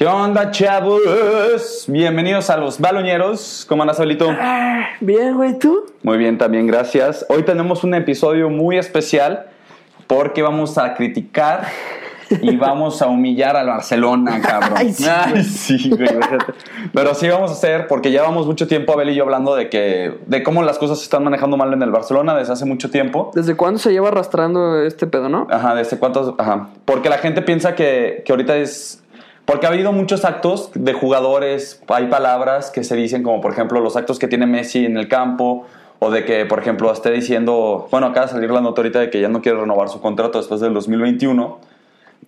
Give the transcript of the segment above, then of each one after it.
¿Qué onda, chavos? Bienvenidos a los baloñeros. ¿Cómo andas, Abelito? Ah, bien, güey, ¿tú? Muy bien, también, gracias. Hoy tenemos un episodio muy especial porque vamos a criticar y vamos a humillar al Barcelona, cabrón. Ay, sí, Ay, sí, güey. Pero sí vamos a hacer, porque llevamos mucho tiempo, Abel y yo, hablando de que de cómo las cosas se están manejando mal en el Barcelona desde hace mucho tiempo. ¿Desde cuándo se lleva arrastrando este pedo, no? Ajá, desde cuántos. Ajá. Porque la gente piensa que, que ahorita es. Porque ha habido muchos actos de jugadores, hay palabras que se dicen, como por ejemplo los actos que tiene Messi en el campo, o de que, por ejemplo, esté diciendo. Bueno, acaba de salir la nota ahorita de que ya no quiere renovar su contrato después del 2021.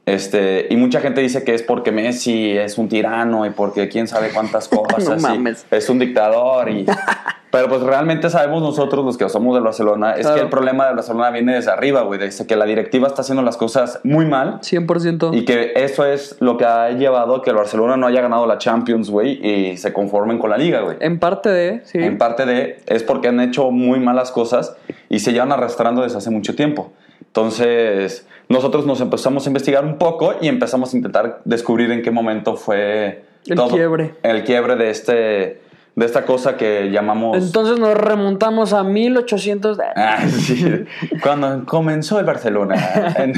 Este, y mucha gente dice que es porque Messi es un tirano y porque quién sabe cuántas cosas. No así. mames. Es un dictador. Y, pero pues realmente sabemos nosotros, los que somos del Barcelona, es que el problema del Barcelona viene desde arriba, güey. Desde que la directiva está haciendo las cosas muy mal. 100%. Y que eso es lo que ha llevado a que el Barcelona no haya ganado la Champions, güey, y se conformen con la liga, güey. En parte de, sí. En parte de, es porque han hecho muy malas cosas y se llevan arrastrando desde hace mucho tiempo. Entonces, nosotros nos empezamos a investigar un poco y empezamos a intentar descubrir en qué momento fue El quiebre. El quiebre de este de esta cosa que llamamos Entonces nos remontamos a 1800. Ah, sí. Cuando comenzó el Barcelona.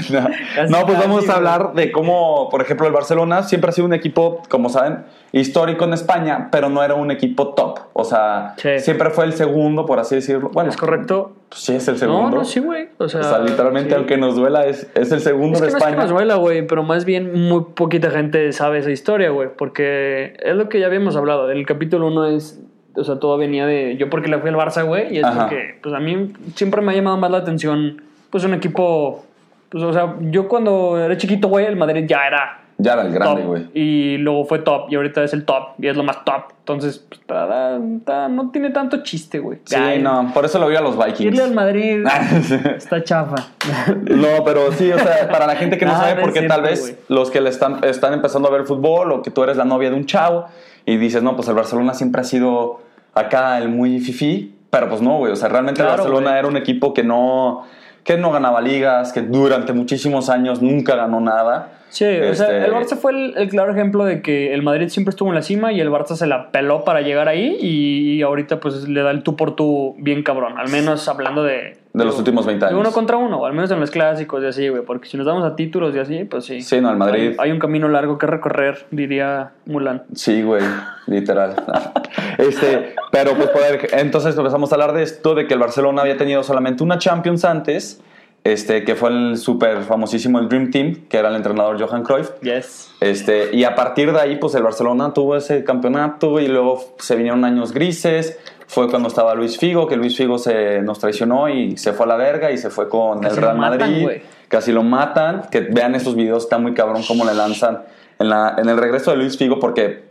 No, pues vamos a hablar de cómo, por ejemplo, el Barcelona siempre ha sido un equipo, como saben, histórico en España, pero no era un equipo top. O sea, Sí. siempre fue el segundo, por así decirlo. Bueno, ¿Es correcto? pues sí es el segundo. No, no, sí, güey. O sea, O sea, literalmente, sí. aunque nos duela, es, es el segundo Es que de no es que España. nos duela, güey, pero más bien muy poquita gente sabe esa historia, güey, porque es lo que ya habíamos hablado. El capítulo 1 es, o sea, todo venía de yo porque le fui al Barça, güey, y es Ajá. porque, pues a mí siempre me ha llamado más la atención, pues un equipo, pues o sea, yo cuando era chiquito, güey, el Madrid ya era ya era el grande, güey. y luego fue top, y ahorita es el top, y es lo más top. Entonces, pues, ta- ta- no tiene tanto chiste, güey. Sí, Ya, no, por eso lo vi a los Vikings. Irle al Madrid está chafa. No, pero sí, o sea, para la gente que no Ah, sabe no por es qué tal cierto, vez güey. los que le están, están empezando a ver fútbol o que tú eres la novia de un chavo y dices, no, pues el Barcelona siempre ha sido acá el muy fifí, pero pues no, güey, o sea, realmente el Barcelona güey. era un equipo que no, que no ganaba ligas, que durante muchísimos años nunca ganó nada. Sí, o sea, Este- el Barça fue el, el claro ejemplo de que el Madrid siempre estuvo en la cima y el Barça se la peló para llegar ahí y, ahorita pues le da el tú por tú bien cabrón, al menos hablando de... De los últimos 20 De años. uno contra uno, o al menos en los clásicos y así, güey, porque si nos damos a títulos y así, pues sí. Sí, no, el Madrid. Hay, hay un camino largo que recorrer, diría Mulan. Sí, güey, literal. este, pero pues poder, entonces empezamos a hablar de esto, de que el Barcelona había tenido solamente una Champions antes, este, que fue el súper famosísimo el Dream Team, que era el entrenador Johan Cruyff. Yes. Este, y a partir de ahí, pues el Barcelona tuvo ese campeonato y luego se vinieron años grises. Fue cuando estaba Luis Figo, que Luis Figo se nos traicionó y se fue a la verga y se fue con Casi el Real matan, Madrid. güey. Casi lo matan. Que vean estos videos, está muy cabrón cómo le lanzan en, la, en el regreso de Luis Figo, porque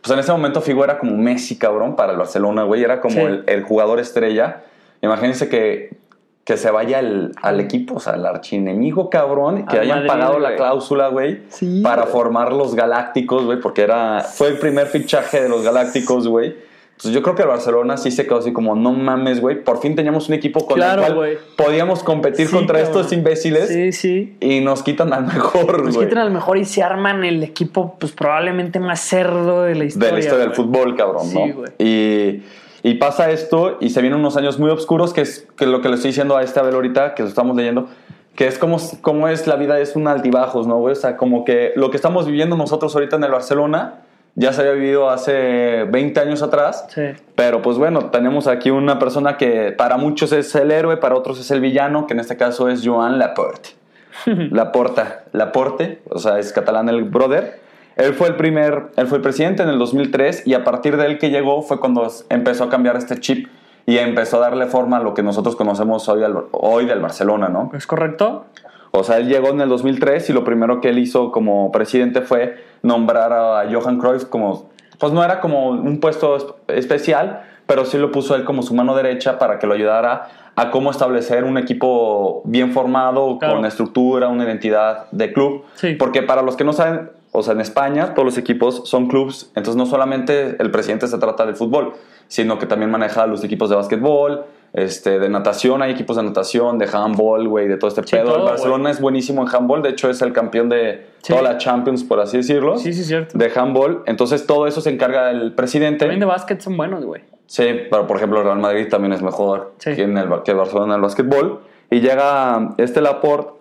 pues en ese momento Figo era como Messi, cabrón, para el Barcelona, güey. Era como Sí. el, el jugador estrella. Imagínense que, que se vaya al, al equipo, o sea, al archienemigo, cabrón, que Al hayan Madrid, pagado la cláusula, güey, Sí, para formar los Galácticos, güey, porque era, fue el primer fichaje de los Galácticos, güey. Entonces yo creo que el Barcelona sí se quedó así como, no mames, güey, por fin teníamos un equipo con Claro, el cual podíamos competir Sí, contra cabrón. estos imbéciles Sí, sí. y nos quitan al mejor, Nos quitan al mejor y se arman el equipo, pues probablemente más cerdo de la historia. de la historia del fútbol, cabrón, Sí, ¿no? güey. Y, y pasa esto y se vienen unos años muy oscuros, que es que lo que le estoy diciendo a este Abel ahorita, que lo estamos leyendo, que es como, como es la vida, es un altibajos, ¿no, güey? O sea, como que lo que estamos viviendo nosotros ahorita en el Barcelona ya se había vivido hace 20 años atrás. Sí. Pero pues bueno, tenemos aquí una persona que para muchos es el héroe, para otros es el villano, que en este caso es Joan Laporte. Laporta, Laporte, o sea, es catalán el brother. Él fue el primer, él fue el presidente en el 2003 y a partir de él que llegó fue cuando empezó a cambiar este chip y empezó a darle forma a lo que nosotros conocemos hoy, al- hoy del Barcelona, ¿no? ¿Es correcto? O sea, él llegó en el 2003 y lo primero que él hizo como presidente fue nombrar a Johan Cruyff como, pues no era como un puesto es- especial, pero sí lo puso él como su mano derecha para que lo ayudara a cómo establecer un equipo bien formado, Claro. con estructura, una identidad de club. Sí. Porque para los que no saben, o sea, en España todos los equipos son clubs, entonces no solamente el presidente se trata del fútbol, sino que también maneja los equipos de básquetbol, Este, de natación, hay equipos de natación, de handball, güey, de todo este Sí, pedo. todo, el Barcelona es buenísimo en handball, de hecho es el campeón de Sí. toda la Champions, por así decirlo. Sí, sí, cierto. De handball. Entonces todo eso se encarga el presidente. También de básquet son buenos, güey. Sí, pero por ejemplo, el Real Madrid también es mejor Sí. que, en el, que el Barcelona en el básquetbol. Y llega este Laporte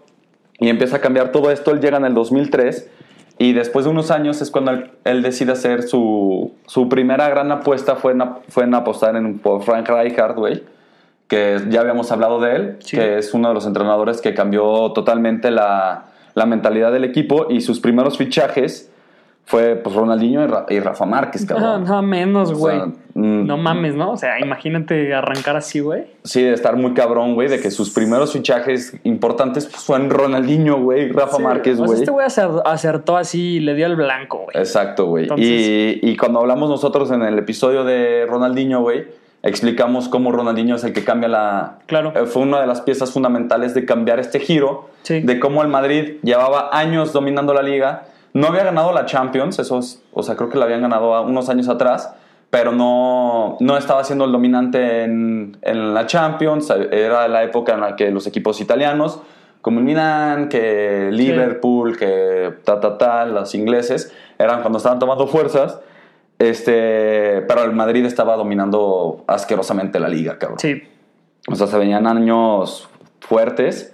y empieza a cambiar todo esto. Él llega en el 2003 y después de unos años es cuando él, él decide hacer su, su primera gran apuesta. Fue en, fue en apostar en, por Frank Rijkaard, güey, que ya habíamos hablado de él, Sí. que es uno de los entrenadores que cambió totalmente la, la mentalidad del equipo y sus primeros fichajes fue pues Ronaldinho y, Ra- y Rafa Márquez, No, cabrón. no menos, O güey. sea, mm, no mames, ¿no? O sea, imagínate arrancar así, güey. Sí, de estar muy cabrón, güey, de que sus primeros fichajes importantes pues, fueron Ronaldinho, güey, Rafa Sí, Márquez, o sea, güey. este güey acer- acertó así y le dio el blanco, güey. Exacto, güey. Entonces- Y, y cuando hablamos nosotros en el episodio de Ronaldinho, güey, explicamos cómo Ronaldinho es el que cambia la... Claro. eh, Fue una de las piezas fundamentales de cambiar este giro, Sí. de cómo el Madrid llevaba años dominando la liga, no había ganado la Champions, eso es- o sea, creo que la habían ganado unos años atrás, pero no, no estaba siendo el dominante en, en la Champions, era la época en la que los equipos italianos, como el Milan, que Liverpool, que ta, ta, ta, los ingleses, eran cuando estaban tomando fuerzas, este, pero el Madrid estaba dominando asquerosamente la liga, cabrón. Sí. O sea, se venían años fuertes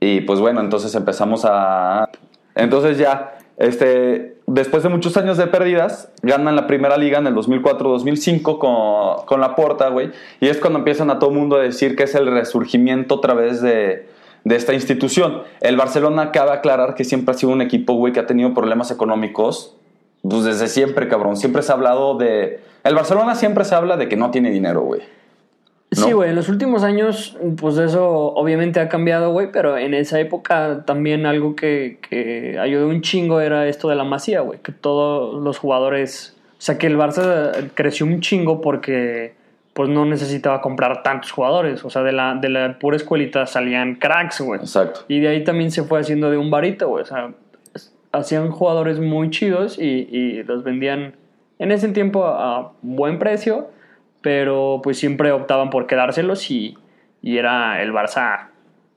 y pues bueno, entonces empezamos a... Entonces ya, este, después de muchos años de pérdidas, ganan la primera liga en el 2004-2005 con, con la Porta, güey. Y es cuando empiezan a todo el mundo a decir que es el resurgimiento otra vez de, de esta institución. El Barcelona cabe aclarar que siempre ha sido un equipo, güey, que ha tenido problemas económicos. Pues desde siempre, cabrón. Siempre se ha hablado de... El Barcelona siempre se habla de que no tiene dinero, güey. Sí, güey, en los últimos años, pues eso obviamente ha cambiado, güey, pero en esa época también algo que, que ayudó un chingo era esto de la masía, güey, que todos los jugadores, o sea, que el Barça creció un chingo porque pues no necesitaba comprar tantos jugadores, o sea, de la, de la pura escuelita salían cracks, güey. Exacto. Y de ahí también se fue haciendo de un varito, güey, o sea, hacían jugadores muy chidos y, y los vendían en ese tiempo a buen precio, pero pues siempre optaban por quedárselos y, y era el Barça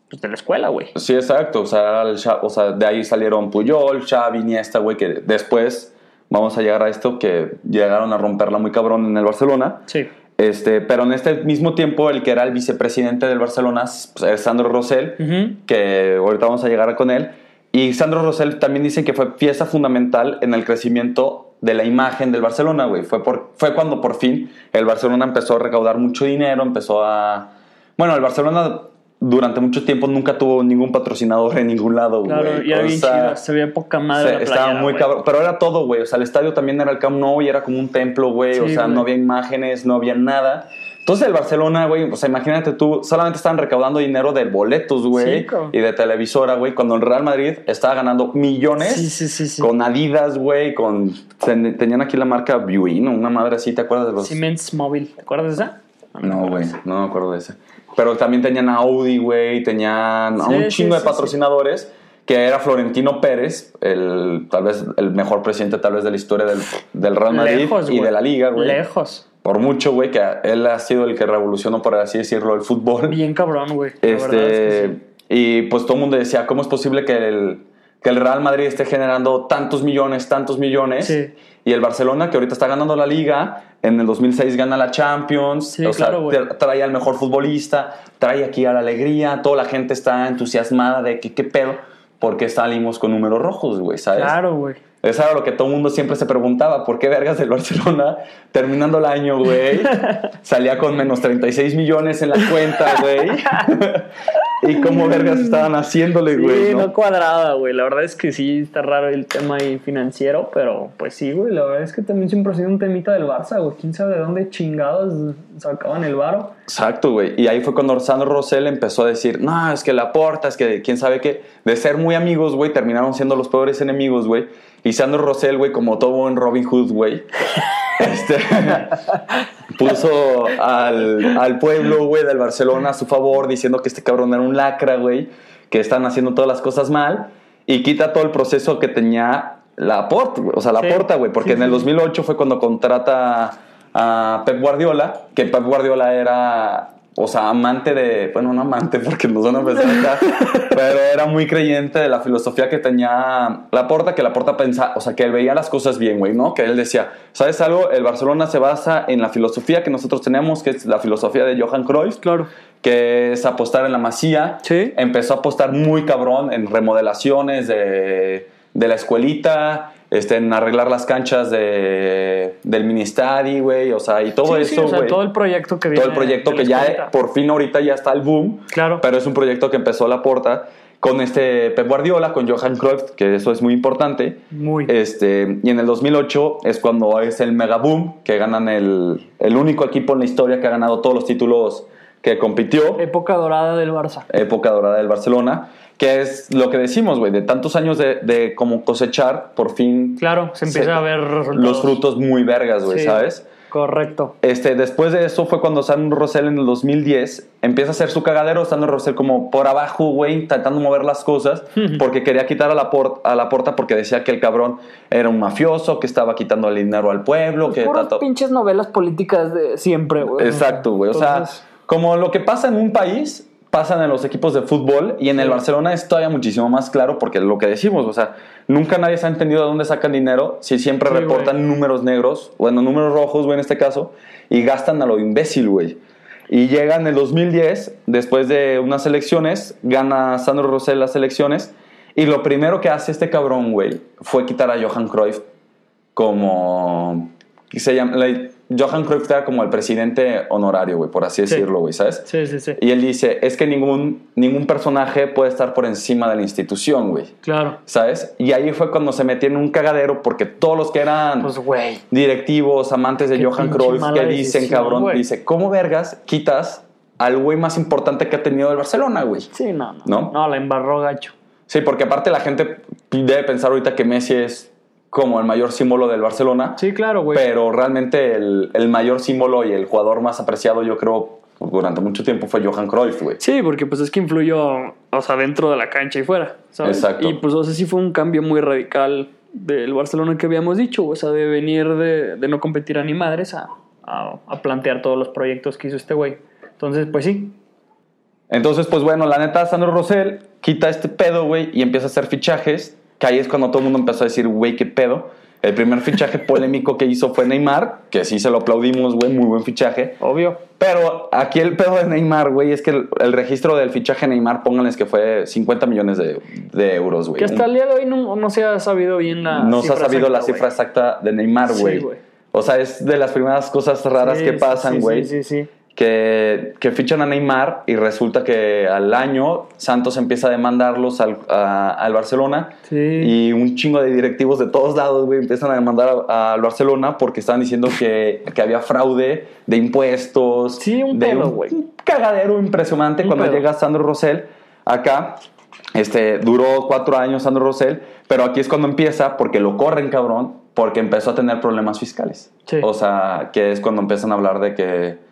pues, de la escuela, güey. Sí, exacto. O sea, el Xa- o sea, de ahí salieron Puyol, Xavi, Iniesta, güey, que después vamos a llegar a esto, que llegaron a romperla muy cabrón en el Barcelona. Sí, Este, pero en este mismo tiempo, el que era el vicepresidente del Barcelona pues, es Sandro Rosell, Ujú. que ahorita vamos a llegar con él. Y Sandro Rosell también dicen que fue pieza fundamental en el crecimiento de la imagen del Barcelona, güey. Fue, por, fue cuando por fin el Barcelona empezó a recaudar mucho dinero, empezó a... Bueno, el Barcelona durante mucho tiempo nunca tuvo ningún patrocinador en ningún lado, güey. claro, y era O bien sea, chido, se veía poca madre se- la estaba muy cabrón. Pero era todo, güey. O sea, el estadio también era el Camp Nou y era como un templo, güey. o Sí, sea, güey. no había imágenes, no había nada. Entonces el Barcelona, güey, o sea, imagínate tú, solamente estaban recaudando dinero de boletos, güey, y de televisora, güey, cuando el Real Madrid estaba ganando millones Sí, sí, sí, sí. con Adidas, güey, con ten- tenían aquí la marca Buin, una madre así, ¿te acuerdas de los? Siemens Móvil, ¿te acuerdas de esa? No, güey, no me acuerdo de ese. Pero también tenían Audi, güey, tenían a un chingo de patrocinadores, que era Florentino Pérez, el, tal vez el mejor presidente tal vez de la historia del, del Real Madrid Lejos, y de la liga, güey. Lejos. Por mucho, güey, que él ha sido el que revolucionó, por así decirlo, el fútbol. Bien cabrón, güey. Este, verdad es que sí. Y pues todo el mundo decía, ¿cómo es posible que el, que el Real Madrid esté generando tantos millones, tantos millones? Sí. Y el Barcelona, que ahorita está ganando la liga, en el 2006 gana la Champions, Sí, o sea, claro, te- trae al mejor futbolista, trae aquí a la alegría, toda la gente está entusiasmada de que qué pedo, porque salimos con números rojos, güey, ¿sabes? Claro, güey. Eso era lo que todo el mundo siempre se preguntaba, ¿por qué vergas del Barcelona, terminando el año, güey, salía con menos 36 millones en la cuenta, güey? ¿Y cómo vergas estaban haciéndole, Sí, güey? no ¿no? cuadrada, güey. La verdad es que sí está raro el tema ahí financiero, pero pues sí, güey. La verdad es que también siempre ha sido un temita del Barça, güey. ¿Quién sabe de dónde chingados sacaban el varo? Exacto, güey. Y ahí fue cuando Sandro Rosell empezó a decir, no, es que la porta, es que quién sabe qué. De ser muy amigos, güey, terminaron siendo los peores enemigos, güey. Y Sandro Rosell, güey, como todo buen Robin Hood, güey, este, puso al, al pueblo, güey, del Barcelona a su favor, diciendo que este cabrón era un lacra, güey, que están haciendo todas las cosas mal. Y quita todo el proceso que tenía la porta, o sea, la Sí. porta, güey, porque Sí, en el sí. 2008 fue cuando contrata a Pep Guardiola, que Pep Guardiola era o sea, amante de, bueno, no amante porque no son a pensar acá, pero era muy creyente de la filosofía que tenía Laporta, que Laporta pensaba, o sea, que él veía las cosas bien, güey, ¿no? Que él decía, ¿sabes algo? El Barcelona se basa en la filosofía que nosotros tenemos, que es la filosofía de Johan Cruyff, Claro. que es apostar en la masía. Sí. Empezó a apostar muy cabrón en remodelaciones de, de la escuelita, este, en arreglar las canchas de, del Ministeri, güey, o sea, y todo Sí, sí, eso, o sea, güey. todo el proyecto que Todo el viene proyecto que ya por fin ahorita ya está el boom. Claro. Pero es un proyecto que empezó la porta con este Pep Guardiola, con Johan Cruyff, que eso es muy importante. Muy. Este, y en el 2008 es cuando es el mega boom, que ganan el, el único equipo en la historia que ha ganado todos los títulos que compitió Época dorada del Barça. época dorada del Barcelona, que es lo que decimos, güey, de tantos años de, de como cosechar, por fin Claro, se empieza a ver resultados. los frutos muy vergas, güey, Sí, ¿sabes? Correcto. Este, después de eso fue cuando Sandro Rosell en el 2010 empieza a hacer su cagadero, Sandro Rosell como por abajo, güey, intentando mover las cosas, porque quería quitar a la, a la porta porque decía que el cabrón era un mafioso, que estaba quitando el dinero al pueblo, que Puras pinches novelas políticas de siempre, güey. Exacto, güey. O sea, Entonces, como lo que pasa en un país, pasa en los equipos de fútbol y en el Barcelona es todavía muchísimo más claro porque lo que decimos, o sea, nunca nadie se ha entendido de dónde sacan dinero si siempre Sí, reportan números negros, bueno, números rojos, güey, en este caso, y gastan a lo imbécil, güey. Y llega en el 2010, después de unas elecciones, gana Sandro Rosell las elecciones y lo primero que hace este cabrón, güey, fue quitar a Johan Cruyff como... Se llama, la- Johan Cruyff era como el presidente honorario, güey, por así Sí. decirlo, güey, ¿sabes? sí, sí, sí. Y él dice, es que ningún, ningún personaje puede estar por encima de la institución, güey, Claro. ¿sabes? Y ahí fue cuando se metió en un cagadero porque todos los que eran Pues, directivos, amantes de Qué Johan Cruyff, que dicen, decisión, cabrón, dice, ¿cómo vergas quitas al güey más importante que ha tenido el Barcelona, güey? Sí, no, no. ¿No? No, la embarró gacho. Sí, porque aparte la gente debe pensar ahorita que Messi es como el mayor símbolo del Barcelona. Sí, claro, güey. Pero realmente el, el mayor símbolo y el jugador más apreciado, yo creo, durante mucho tiempo fue Johan Cruyff, güey. Sí, porque pues es que influyó, o sea, dentro de la cancha y fuera, ¿sabes? Exacto. Y pues, o sea, sí fue un cambio muy radical del Barcelona que habíamos dicho, o sea, de venir de, de no competir a ni madres a, a, a plantear todos los proyectos que hizo este güey. Entonces, pues sí, Entonces, pues bueno, la neta, Sandro Rosell quita este pedo, güey, y empieza a hacer fichajes, que ahí es cuando todo el mundo empezó a decir, güey, qué pedo. El primer fichaje polémico que hizo fue Neymar, que sí se lo aplaudimos, güey, muy buen fichaje. obvio. Pero aquí el pedo de Neymar, güey, es que el, el registro del fichaje Neymar, pónganles que fue 50 millones de, de euros, güey. Que hasta el día de hoy no, no se ha sabido bien la no se ha sabido la cifra güey. exacta de Neymar, Sí, güey. güey. o sea, es de las primeras cosas raras Sí, que pasan, güey. Sí, sí, sí. Que, que fichan a Neymar y resulta que al año Santos empieza a demandarlos al, a- al Barcelona Sí. y un chingo de directivos de todos lados, güey, empiezan a demandar al Barcelona porque estaban diciendo que, que había fraude de impuestos. Sí, un de güey. Un cagadero impresionante Un cuando pedo. llega Sandro Rosell acá. Este, duró cuatro años Sandro Rosell, pero aquí es cuando empieza, porque lo corren, cabrón, porque empezó a tener problemas fiscales. Sí. O sea, que es cuando empiezan a hablar de que,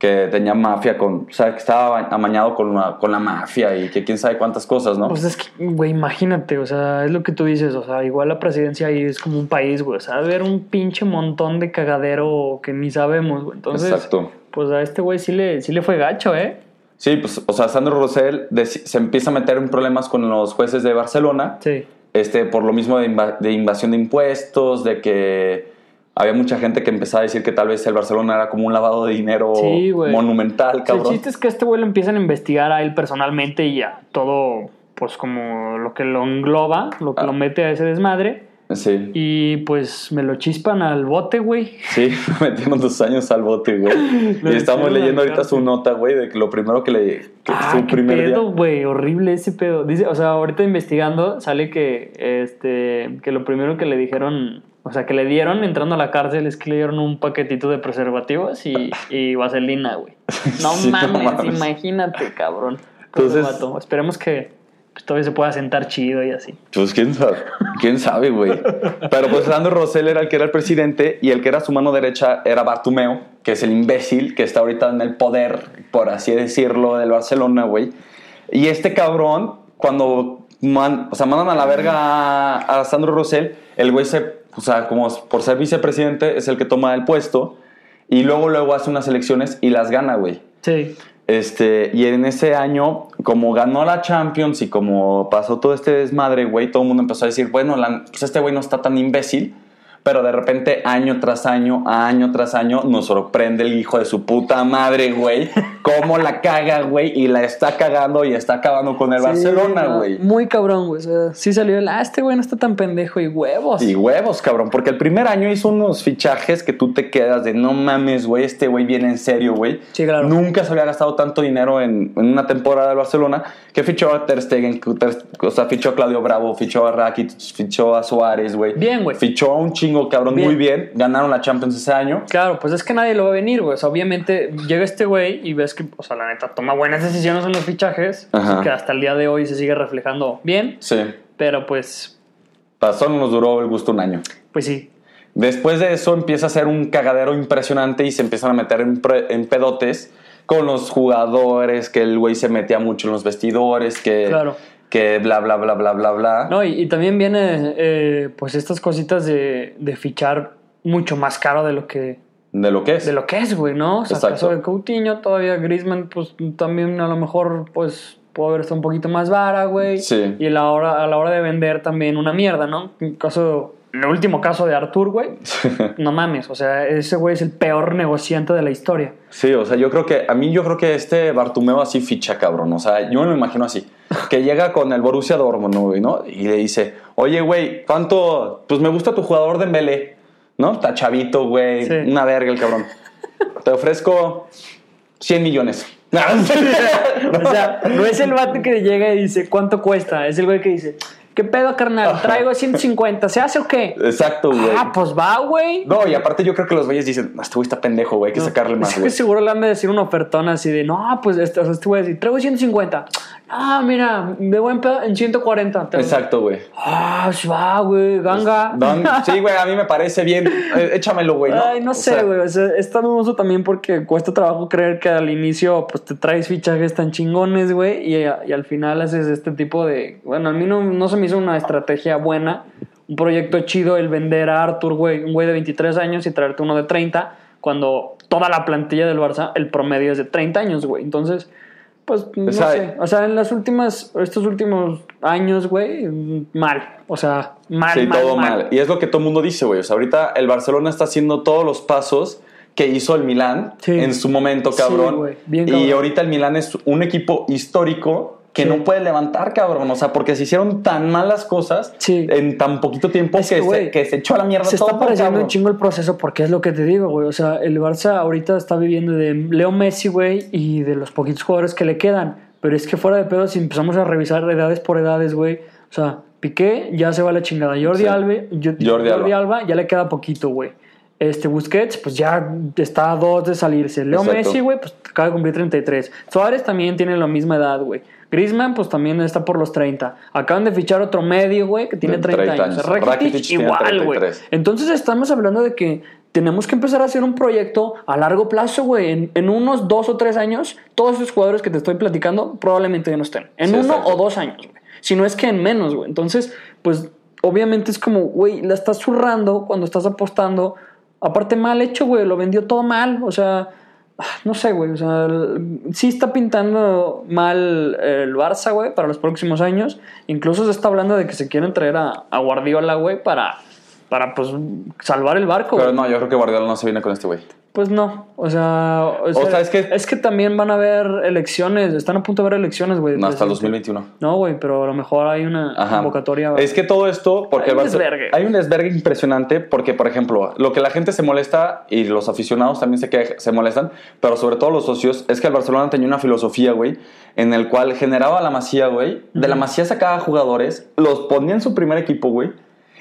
que tenía mafia con, o sea, que estaba amañado con la, con la mafia y que quién sabe cuántas cosas, ¿no? Pues es que, güey, imagínate, o sea, es lo que tú dices, o sea, igual la presidencia ahí es como un país, güey, o sea, ver un pinche montón de cagadero que ni sabemos, güey. Entonces, Exacto. pues a este güey sí le, sí le fue gacho, ¿eh? Sí, pues, o sea, Sandro Rosell se empieza a meter en problemas con los jueces de Barcelona. Sí. este, por lo mismo de invasión de impuestos, de que había mucha gente que empezaba a decir que tal vez el Barcelona era como un lavado de dinero Sí, monumental, sea, el cabrón. chiste es que a este güey lo empiezan a investigar a él personalmente y a todo, pues como lo que lo engloba, lo que Ah. lo mete a ese desmadre. Sí, Y pues me lo chispan al bote, güey. sí, metieron dos años al bote, güey. Y estamos leyendo ahorita su nota, güey, de que lo primero que le... Que Ah, su qué primer pedo, güey, horrible ese pedo. Dice, o sea, ahorita investigando sale que este que lo primero que le dijeron, o sea, que le dieron entrando a la cárcel es que le dieron un paquetito de preservativos y, y vaselina, güey. No, Sí, no mames, imagínate, cabrón. Entonces- vato. Esperemos que pues, todavía se pueda sentar chido y así. Pues quién sabe, quién sabe, güey. Pero pues Sandro Rosell era el que era el presidente y el que era su mano derecha era Bartumeo, que es el imbécil que está ahorita en el poder, por así decirlo, del Barcelona, güey. Y este cabrón, cuando man- o sea, mandan a la verga a, a Sandro Rosell, el güey se, o sea, como por ser vicepresidente, es el que toma el puesto y luego luego hace unas elecciones y las gana, güey. Sí. Este, y en ese año, como ganó la Champions y como pasó todo este desmadre, güey, todo el mundo empezó a decir, bueno, la- pues este güey no está tan imbécil. Pero de repente, año tras año, año tras año, nos sorprende el hijo de su puta madre, güey. Cómo la caga, güey, y la está cagando y está acabando con el Sí, Barcelona, no, güey. Muy cabrón, güey. O sea, sí salió el, ah, este güey no está tan pendejo y huevos. Y huevos, cabrón, porque el primer año hizo unos fichajes que tú te quedas de no mames, güey, este güey viene en serio, güey. Sí, claro. Nunca se había gastado tanto dinero en, en una temporada del Barcelona que fichó a Ter Stegen, Ter- o sea, fichó a Claudio Bravo, fichó a Rakitic, fichó a Suárez, güey. Bien, güey. Fichó a un chingo, cabrón, Bien. muy bien. Ganaron la Champions ese año. Claro, pues es que nadie lo va a venir, güey. O sea, obviamente llega este güey y ves que, o sea, la neta toma buenas decisiones en los fichajes, Ajá. que hasta el día de hoy se sigue reflejando bien, Sí. pero pues, Pasó, no nos duró el gusto un año. pues sí. Después de eso empieza a ser un cagadero impresionante y se empiezan a meter en, pre- en pedotes con los jugadores, que el güey se metía mucho en los vestidores, que, Claro. Que bla, bla, bla, bla, bla, bla. No, y, y también viene, eh, pues, estas cositas de, de fichar mucho más caro de lo que, De lo que es. de lo que es, güey, ¿no? O sea, el Exacto. caso de Coutinho, todavía Griezmann, pues, también a lo mejor, pues, puede haber estado un poquito más vara, güey. Sí. Y a la, hora, a la hora de vender también una mierda, ¿no? En caso, el último caso de Artur, güey, no mames, o sea, ese güey es el peor negociante de la historia. Sí, o sea, yo creo que, a mí yo creo que este Bartumeo así ficha, cabrón. O sea, yo me lo imagino así. Que llega con el Borussia Dortmund, ¿no, güey, ¿no? Y le dice, oye, güey, ¿cuánto? Pues me gusta tu jugador de Mbele, ¿no? Está chavito, güey, Sí. una verga el cabrón. Te ofrezco 100 millones. O sea, no es el vato que llega y dice, ¿cuánto cuesta? Es el güey que dice, ¿qué pedo, carnal? Traigo 150, ¿se hace o qué? Exacto, güey. Ah, pues va, güey. No, y aparte yo creo que los güeyes dicen, "Ah, este güey está pendejo, güey, hay que sacarle más, Es que seguro le han de decir una ofertona así de, no, pues este, este güey decir, traigo 150. Ah, mira, de buen pedo en 140. Te- Exacto, güey. Ah, pues va, güey, ganga. Don- sí, güey, a mí me parece bien. Eh, échamelo, güey. ¿no? Ay, no O sé, güey. O sea, es tan hermoso también porque cuesta trabajo creer que al inicio pues te traes fichajes tan chingones, güey, y, y al final haces este tipo de... Bueno, a mí no, no se me hizo una estrategia buena, un proyecto chido el vender a Arthur, güey, un güey de 23 años y traerte uno de 30, cuando toda la plantilla del Barça, el promedio es de 30 años, güey. Entonces, pues, no sea, sé. O sea, en las últimas, estos últimos años, güey, mal. O sea, mal, Sí, mal, todo mal. Y es lo que todo el mundo dice, güey. O sea, ahorita el Barcelona está haciendo todos los pasos que hizo el Milán Sí. en su momento, Sí, cabrón. güey, bien y cabrón. ahorita el Milán es un equipo histórico que Sí. no puede levantar, cabrón. O sea, porque se hicieron tan malas cosas Sí. en tan poquito tiempo Es que, que, se, que se echó a la mierda Se todo, está pareciendo un chingo el proceso porque es lo que te digo, güey. O sea, el Barça ahorita está viviendo de Leo Messi, güey, y de los poquitos jugadores que le quedan. Pero es que fuera de pedo, si empezamos a revisar edades por edades, güey. O sea, Piqué ya se va a la chingada. Jordi, Sí. Albe, Yo- Jordi Jordi, Alba. Alba. ya le queda poquito, güey. Este Busquets, pues ya está a dos de salirse. Leo Exacto. Messi, güey, pues acaba de cumplir 33. Suárez también tiene la misma edad, güey. Griezmann, pues también está por los 30. Acaban de fichar otro medio, güey, que tiene De 30, 30 años. años. Rakitic, igual, güey. 33. Entonces estamos hablando de que tenemos que empezar a hacer un proyecto a largo plazo, güey. En, en unos dos o tres años, todos esos jugadores que te estoy platicando probablemente ya no estén. En Sí, uno exacto. o dos años, güey. Si no es que en menos, güey. Entonces, pues obviamente es como, güey, la estás zurrando cuando estás apostando. Aparte, mal hecho, güey. Lo vendió todo mal. O sea, no sé, güey. O sea, sí está pintando mal el Barça, güey, para los próximos años. Incluso se está hablando de que se quieren traer a, a Guardiola, güey, para, para, pues, salvar el barco, Pero no, yo creo que Guardiola no se viene con este güey. Pues no, o sea, o sea, es que- es que también van a haber elecciones, están a punto de haber elecciones, güey. No, hasta el presidente. 2021. No, güey, pero a lo mejor hay una Ajá. convocatoria. Es que todo esto, porque Hay un desvergue. hay un desvergue impresionante, porque, por ejemplo, lo que la gente se molesta y los aficionados también se, que, se molestan, pero sobre todo los socios, es que el Barcelona tenía una filosofía, güey, en el cual generaba la masía, güey, de la masía sacaba jugadores, los ponía en su primer equipo, güey.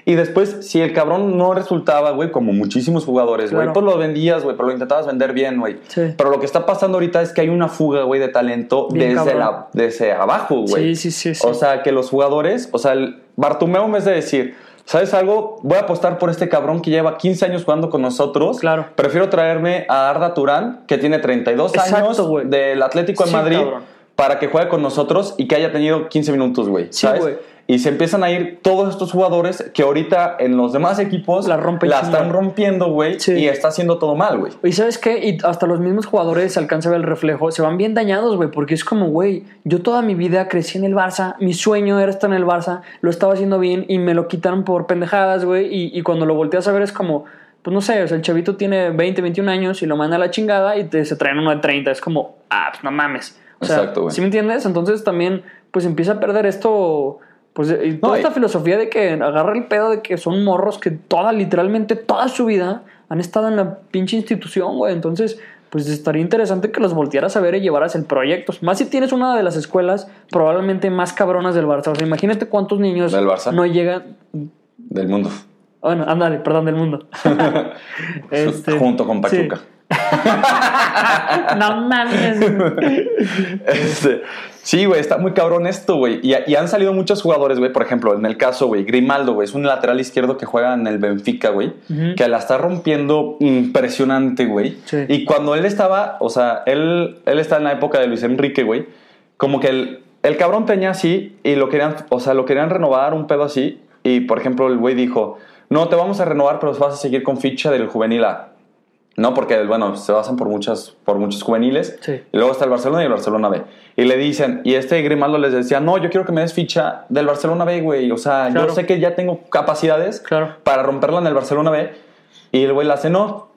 Y después, si el cabrón no resultaba, güey, como muchísimos jugadores, güey, Claro. pues lo vendías, güey, pero lo intentabas vender bien, güey. Sí. Pero lo que está pasando ahorita es que hay una fuga, güey, de talento Bien desde, la, desde abajo, güey. Sí, sí, sí, sí. O sea, que los jugadores, o sea, el Bartumeo en vez de decir, ¿sabes algo? Voy a apostar por este cabrón que lleva 15 años jugando con nosotros. Claro. Prefiero traerme a Arda Turán, que tiene 32 Exacto, años del Atlético de Sí, Madrid, cabrón. para que juegue con nosotros y que haya tenido 15 minutos, güey. Sí, güey. Y se empiezan a ir todos estos jugadores que ahorita en los demás equipos La rompen están rompiendo, güey, Sí. y está haciendo todo mal, güey. Y sabes qué, y hasta los mismos jugadores se alcanza a ver el reflejo, se van bien dañados, güey, porque es como, güey, yo toda mi vida crecí en el Barça, mi sueño era estar en el Barça, lo estaba haciendo bien y me lo quitaron por pendejadas, güey, y, y cuando lo volteas a ver es como, pues no sé, o sea, el chavito tiene 20, 21 años y lo manda a la chingada y te, se traen uno de 30, es como, ah, pues no mames. O sea, Exacto, güey. ¿sí me entiendes? Entonces también, pues empieza a perder esto... Pues y toda No, y- esta filosofía de que agarra el pedo de que son morros que toda, literalmente toda su vida han estado en la pinche institución, güey. Entonces, pues estaría interesante que los voltearas a ver y llevaras el proyecto. Más si tienes una de las escuelas probablemente más cabronas del Barça. O sea, imagínate cuántos niños ¿Del Barça? no llegan. Del mundo. Bueno, ándale, perdón, del mundo. Este, Junto con Pachuca. sí. No mames. Este, sí, güey, está muy cabrón esto, güey. Y, y han salido muchos jugadores, güey. Por ejemplo, en el caso, güey, Grimaldo, güey, es un lateral izquierdo que juega en el Benfica, güey. Que la está rompiendo impresionante, güey. Sí. Y cuando él estaba, o sea, él, él está en la época de Luis Enrique, güey. Como que el, el cabrón tenía así y lo querían, o sea, lo querían renovar un pedo así. Y, por ejemplo, el güey dijo, no, te vamos a renovar, pero vas a seguir con ficha del juvenil A. No, porque, bueno, se basan por, muchas, por muchos juveniles. Sí. Y luego está el Barcelona y el Barcelona B. Y le dicen, y este Grimaldo les decía, no, yo quiero que me des ficha del Barcelona B, güey. O sea, Claro. yo sé que ya tengo capacidades Claro. para romperla en el Barcelona B. Y el güey le hace, no,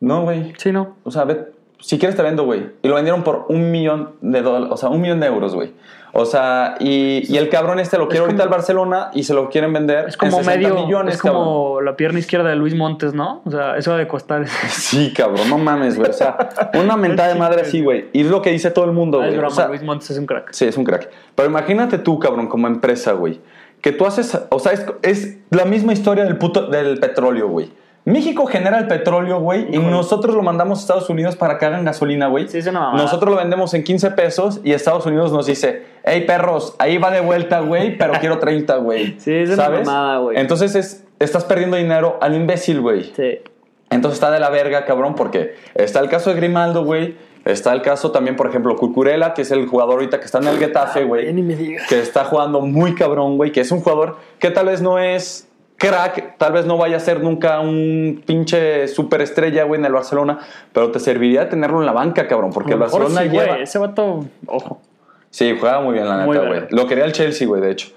no, güey. Sí, no. O sea, ve, si quieres te vendo, güey. Y lo vendieron por un millón de dólares, o sea, un millón de euros, güey. O sea, y, y el cabrón este lo quiere ahorita al Barcelona y se lo quieren vender Es como en 60 medio. millones, es como cabrón. la pierna izquierda de Luis Montes, ¿no? O sea, eso ha de costar. Sí, cabrón, no mames, güey. O sea, una mentada de madre así, güey. Y es lo que dice todo el mundo, Ah, es güey. broma, O sea, Luis Montes es un crack. Sí, es un crack. Pero imagínate tú, cabrón, como empresa, güey. Que tú haces, o sea, es, es la misma historia del puto, del petróleo, güey. México genera el petróleo, güey, y nosotros lo mandamos a Estados Unidos para que hagan gasolina, güey. Sí, es una mamada. Nosotros lo vendemos en 15 pesos y Estados Unidos nos dice, hey, perros, ahí va de vuelta, güey, pero quiero 30, güey. Sí, es una mamada, güey. Entonces es, estás perdiendo dinero al imbécil, güey. Sí. Entonces está de la verga, cabrón, porque está el caso de Grimaldo, güey. Está el caso también, por ejemplo, Cucurella, que es el jugador ahorita que está en el Getafe, Ya güey. Que está jugando muy cabrón, güey. Que es un jugador que tal vez no es crack, tal vez no vaya a ser nunca un pinche superestrella, güey, en el Barcelona. Pero te serviría tenerlo en la banca, cabrón, porque el Barcelona sí, güey, lleva... Ese vato, ojo. Sí, juega muy bien, la Muy neta, güey. Lo quería el Chelsea, güey, de hecho.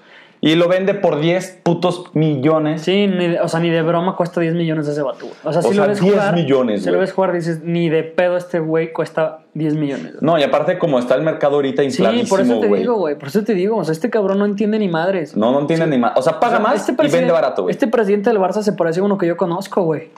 Y lo vende por 10 putos millones. Sí, ni o sea, ni de broma cuesta 10 millones ese vato, güey. O sea, O si sea, lo ves 10 jugar. millones, Si lo ves jugar, dices, ni de pedo este güey cuesta 10 millones. No, y aparte como está el mercado ahorita Sí, infladísimo, por eso te güey. digo, güey. Por eso te digo. O sea, este cabrón no entiende ni madres. No, no entiende ni más. O sea, paga O sea, más y vende barato, güey. Este presidente del Barça se parece a uno que yo conozco, güey.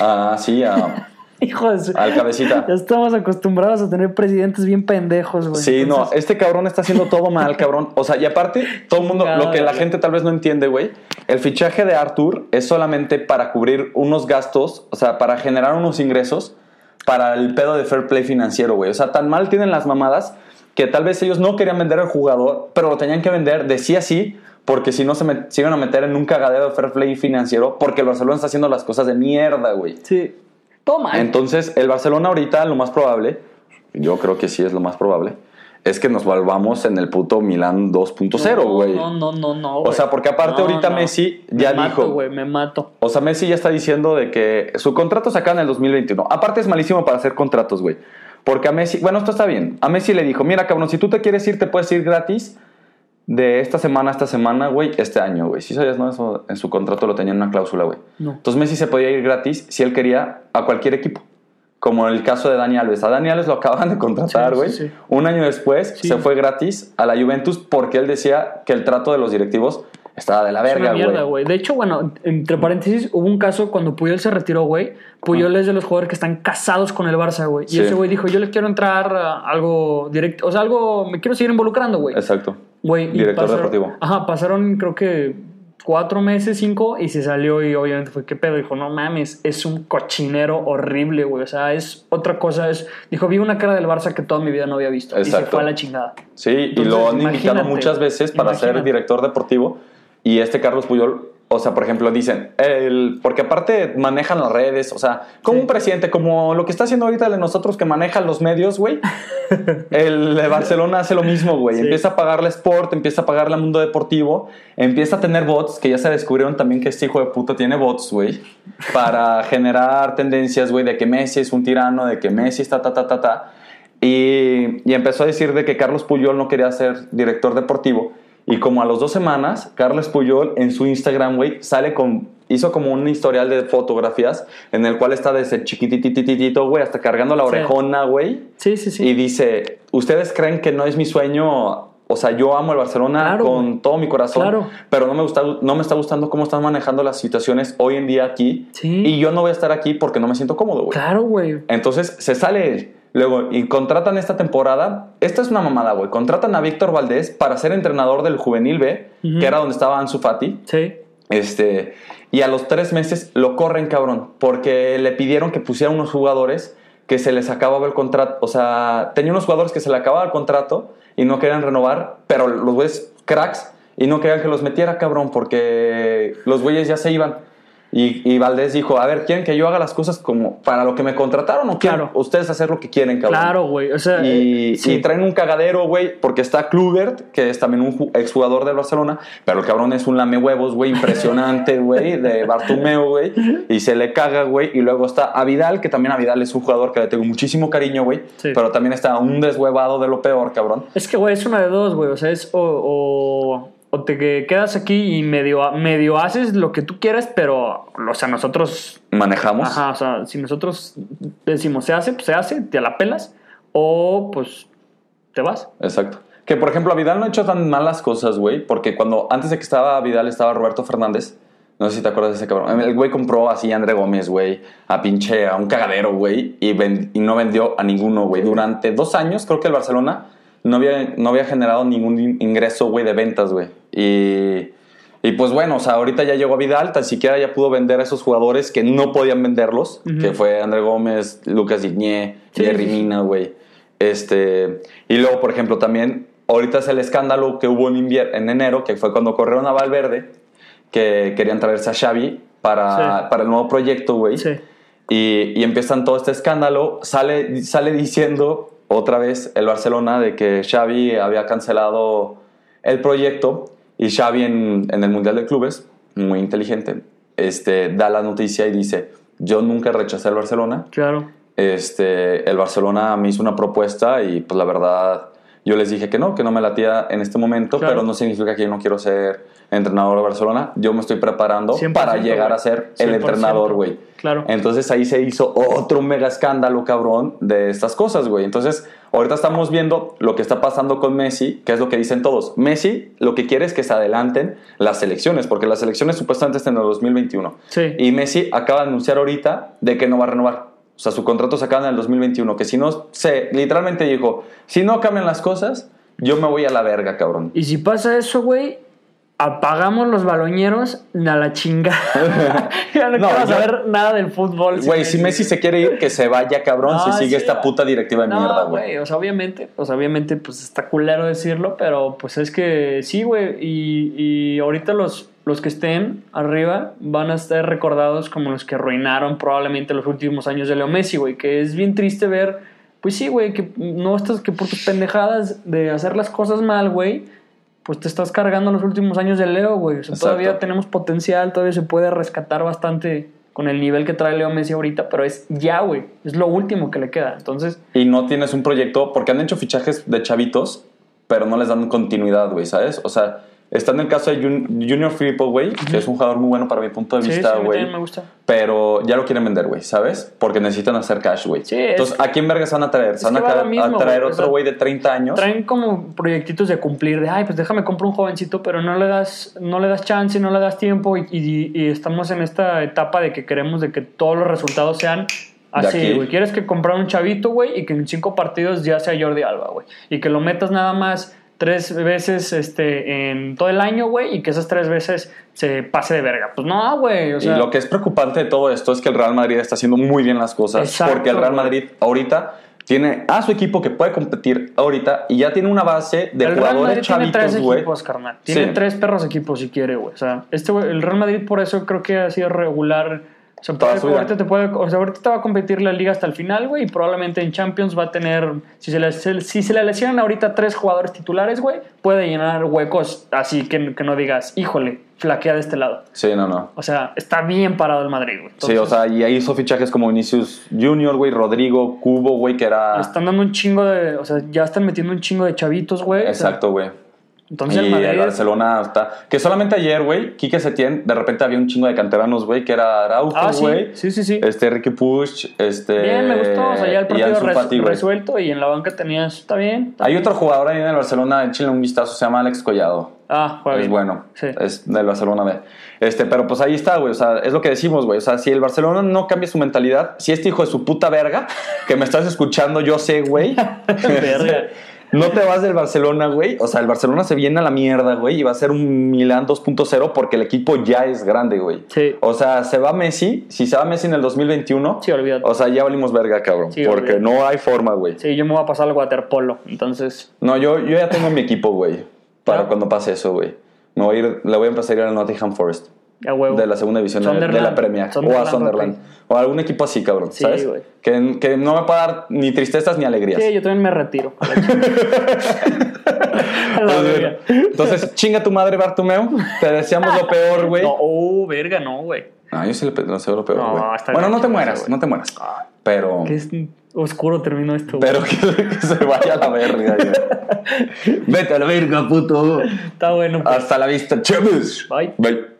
Ah, sí, a- Hijo de su... al cabecita. Ya estamos acostumbrados a tener presidentes bien pendejos, güey. Sí, no, este cabrón está haciendo todo mal, cabrón. O sea, y aparte, todo el mundo, Chingada, lo que la güey. gente tal vez no entiende, güey, el fichaje de Arthur es solamente para cubrir unos gastos, o sea, para generar unos ingresos para el pedo de fair play financiero, güey. O sea, tan mal tienen las mamadas que tal vez ellos no querían vender al jugador, pero lo tenían que vender de sí a sí, porque si no se iban a meter en un cagadero de fair play financiero, porque el Barcelona está haciendo las cosas de mierda, güey. Sí. Toma. Entonces, el Barcelona ahorita lo más probable, yo creo que sí es lo más probable, es que nos volvamos en el puto Milán 2.0, güey. No, no, no, no. O sea, porque aparte ahorita Messi ya me dijo- Mato, güey, me mato. O sea, Messi ya está diciendo de que su contrato se acaba en el 2021. Aparte es malísimo para hacer contratos, güey. Porque a Messi, bueno, esto está bien. A Messi le dijo, mira, cabrón, si tú te quieres ir, te puedes ir gratis de esta semana a esta semana, güey, este año, güey. Si sabías, ¿no? Eso en su contrato lo tenía en una cláusula, güey. No. Entonces Messi se podía ir gratis si él quería a cualquier equipo. Como en el caso de Dani Alves. A Dani Alves lo acaban de contratar, güey. sí, sí. Un año después se fue gratis a la Juventus porque él decía que el trato de los directivos estaba de la verga, güey. De hecho, bueno, entre paréntesis, hubo un caso cuando Puyol se retiró, güey. Puyol es de los jugadores que están casados con el Barça, güey. Y Sí. ese güey dijo, yo le quiero entrar a algo directo, o sea, algo, me quiero seguir involucrando, güey. Exacto. Güey, Director pasaron- deportivo. Ajá, pasaron creo que cuatro meses, cinco, y se salió y obviamente fue, ¿qué pedo? Dijo, no mames, es un cochinero horrible, güey. O sea, es otra cosa. Es, dijo, vi una cara del Barça que toda mi vida no había visto. Y se Exacto. fue a la chingada. Sí, y lo han invitado muchas veces para ser director deportivo. Y este Carlos Puyol o sea, por ejemplo, dicen, el, porque aparte manejan las redes, o sea, como un presidente, como lo que está haciendo ahorita de nosotros que manejan los medios, güey. el de Barcelona hace lo mismo, güey. Empieza a pagarle Sport, empieza a pagarle al mundo deportivo, empieza a tener bots, que ya se descubrieron también que este hijo de puta tiene bots, güey, para generar tendencias, güey, de que Messi es un tirano, de que Messi está ta, ta, ta, ta. Y, y empezó a decir de que Carlos Puyol no quería ser director deportivo. Y como a las dos semanas, Carlos Puyol en su Instagram, güey, sale con. Hizo como un historial de fotografías en el cual está desde chiquitititito, güey, hasta cargando la orejona, güey. Sí, sí, sí. Y dice: ¿Ustedes creen que no es mi sueño? O sea, yo amo el Barcelona Claro, con todo mi corazón, Claro. pero no me, gusta, no me está gustando cómo están manejando las situaciones hoy en día aquí. Sí. Y yo no voy a estar aquí porque no me siento cómodo, güey. Claro, güey. Entonces se sale. Luego, y contratan esta temporada. Esta es una mamada, güey. Contratan a Víctor Valdés para ser entrenador del Juvenil B, que era donde estaba Ansu Fati. Sí. Este, y a los tres meses lo corren, cabrón, porque le pidieron que pusiera unos jugadores que se les acababa el contrato. O sea, tenía unos jugadores que se le acababa el contrato y no querían renovar, pero los güeyes cracks y no querían que los metiera, cabrón, porque los güeyes ya se iban. Y, y Valdés dijo, a ver, ¿quieren que yo haga las cosas como para lo que me contrataron o quieren Claro. ustedes hacer lo que quieren, cabrón? Claro, güey. O sea, Y, eh, sí. y traen un cagadero, güey, porque está Klubert, que es también un ju- exjugador del Barcelona, pero el cabrón es un lame huevos, güey, impresionante, güey, de Bartumeo, güey, y se le caga, güey. Y luego está Avidal, que también Avidal es un jugador que le tengo muchísimo cariño, güey, Sí. pero también está un deshuevado de lo peor, cabrón. Es que, güey, es una de dos, güey. O sea, es o, o, o te que- quedas aquí y medio, medio haces lo que tú quieras, pero, o sea, nosotros, Manejamos. ajá, o sea, si nosotros decimos se hace, pues se hace, te la pelas, o pues te vas. Exacto. Que por ejemplo, Vidal no ha hecho tan malas cosas, güey, porque cuando antes de que estaba Vidal estaba Roberto Fernández. No sé si te acuerdas de ese cabrón. El güey compró así a André Gómez, güey, a pinche, a un cagadero, güey, y, y no vendió a ninguno, güey. Durante dos años, creo que el Barcelona no había, no había generado ningún in- ingreso, güey, de ventas, güey. Y, y pues bueno, o sea, ahorita ya llegó Vidal, tan siquiera ya pudo vender a esos jugadores que no podían venderlos, que fue André Gómez, Lucas Digné, Sí, Jerry. Mina, güey. Este, y luego, por ejemplo, también, ahorita es el escándalo que hubo en, en enero, que fue cuando corrieron a Valverde, que querían traerse a Xavi para, Sí. para el nuevo proyecto, güey. Sí. Y, y empiezan todo este escándalo. Sale, sale diciendo otra vez el Barcelona de que Xavi había cancelado el proyecto y Xavi en, en el Mundial de Clubes, muy inteligente, este, da la noticia y dice, yo nunca rechacé al Barcelona, Claro. este, el Barcelona me hizo una propuesta y pues la verdad yo les dije que no, que no me latía en este momento, Claro. pero no significa que yo no quiero ser entrenador de Barcelona. Yo me estoy preparando 100%, para llegar a ser el 100%. entrenador, güey. Claro. Entonces ahí se hizo otro mega escándalo, cabrón, de estas cosas, güey. Entonces, ahorita estamos viendo lo que está pasando con Messi, que es lo que dicen todos. Messi lo que quiere es que se adelanten las elecciones, porque las elecciones supuestamente están en el 2021. Sí. Y Messi acaba de anunciar ahorita de que no va a renovar. O sea, su contrato se acaba en el 2021. Que si no, se literalmente dijo, si no cambian las cosas, yo me voy a la verga, cabrón. Y si pasa eso, güey, apagamos los baloñeros a la chingada. ya no, No, quiero yo- saber nada del fútbol. Güey, si Messi se quiere ir, que se vaya, cabrón, No, si sigue sí, esta puta directiva de mierda, No, güey. güey, o sea, obviamente, o sea, obviamente, pues está culero decirlo, pero pues es que sí, güey, y, y ahorita los, los que estén arriba van a estar recordados como los que arruinaron probablemente los últimos años de Leo Messi, güey, que es bien triste ver, pues sí, güey, que no estás, que por tus pendejadas de hacer las cosas mal, güey, pues te estás cargando los últimos años de Leo, güey, o sea, todavía tenemos potencial, todavía se puede rescatar bastante con el nivel que trae Leo Messi ahorita, pero es ya, güey, es lo último que le queda, entonces... Y no tienes un proyecto, porque han hecho fichajes de chavitos, pero no les dan continuidad, güey, ¿sabes? O sea, está en el caso de Jun- Junior Firpo, güey, que es un jugador muy bueno para mi punto de Sí, sí, vista, güey. también me gusta. Pero ya lo quieren vender, güey, ¿sabes? Porque necesitan hacer cash, güey. Sí, es- Entonces, ¿a quién vergas van a traer? ¿Se van a, mismo, traer otro güey de 30 años? Traen como proyectitos de cumplir, de, ay, pues déjame comprar un jovencito, pero no le das, no le das chance, no le das tiempo y, y- y estamos en esta etapa de que queremos de que todos los resultados sean así, güey. Quieres que comprar un chavito, güey, y que en cinco partidos ya sea Jordi Alba, güey. Y que lo metas nada más tres veces este, en todo el año, güey, y que esas tres veces se pase de verga. Pues no, güey, o sea... y lo que es preocupante de todo esto es que el Real Madrid está haciendo muy bien las cosas. Exacto, porque el Real güey. Madrid ahorita tiene a su equipo que puede competir ahorita y ya tiene una base de el jugadores Madrid tiene tres chavitos, güey. equipos, carnal. Tiene Sí. tres perros equipos si quiere, güey. O sea, este, güey- el Real Madrid por eso creo que ha sido regular. Toda puede- ahorita, te puede, o sea, ahorita te va a competir la liga hasta el final, güey. Y probablemente en Champions va a tener. Si se le, se- si se le lesionan ahorita tres jugadores titulares, güey, puede llenar huecos así que, que no digas, híjole, flaquea de este lado. Sí, no, no. O sea, está bien parado el Madrid, güey. Sí, o sea, y ahí hizo fichajes como Vinicius Junior, güey, Rodrigo, Cubo, güey, que era... están dando un chingo de. O sea, ya están metiendo un chingo de chavitos, güey. O sea, Exacto, güey. Entonces y el Madrid. el Barcelona está... Que solamente ayer, güey, Quique Setién, de repente había un chingo de canteranos, güey, que era Araujo, Ah, sí, güey. sí, sí, sí. Este, Ricky Push, este... Bien, me gustó. O sea, ya el partido res- resuelto y en la banca tenías. Está bien. está Hay bien. otro jugador ahí en el Barcelona, échenle un vistazo, se llama Alex Collado. Ah, juega es bien. bueno. Sí. Es del Barcelona B. Este, pero pues ahí está, güey. O sea, es lo que decimos, güey. O sea, si el Barcelona no cambia su mentalidad, si este hijo de su puta verga, que me estás escuchando, yo sé, güey. Verga. no te vas del Barcelona, güey. O sea, el Barcelona se viene a la mierda, güey, y va a ser un Milán 2.0 porque el equipo ya es grande, güey. Sí. O sea, se va Messi. Si se va Messi en el 2021, Sí, olvídate. o sea, ya valimos verga, cabrón. Sí, porque olvídate. no hay forma, güey. Sí, yo me voy a pasar al waterpolo. Entonces, No, yo, yo ya tengo mi equipo, güey. Para ¿Ya? cuando pase eso, güey. Me voy a ir, le voy a empezar a ir al Nottingham Forest. A huevo. De la segunda división de, de Sunderland. la Premier. O a Sunderland, Sunderland. ok. O a algún equipo así, cabrón. Sí, ¿Sabes? güey. Que, que no me pueda dar ni tristezas ni alegrías. Sí, yo también me retiro. La Pues, Entonces, chinga tu madre, Bartumeo. Te deseamos lo peor, güey. No, oh, verga, no, güey. Ah, yo sí le deseo lo peor, No, güey. está bueno, no te mueras, eso, güey. no te mueras. Pero, Qué es- oscuro terminó esto. pero que, que se vaya a la verga. Vete a la verga, puto. Está bueno. pues. Hasta la vista, chavos. Bye. Bye.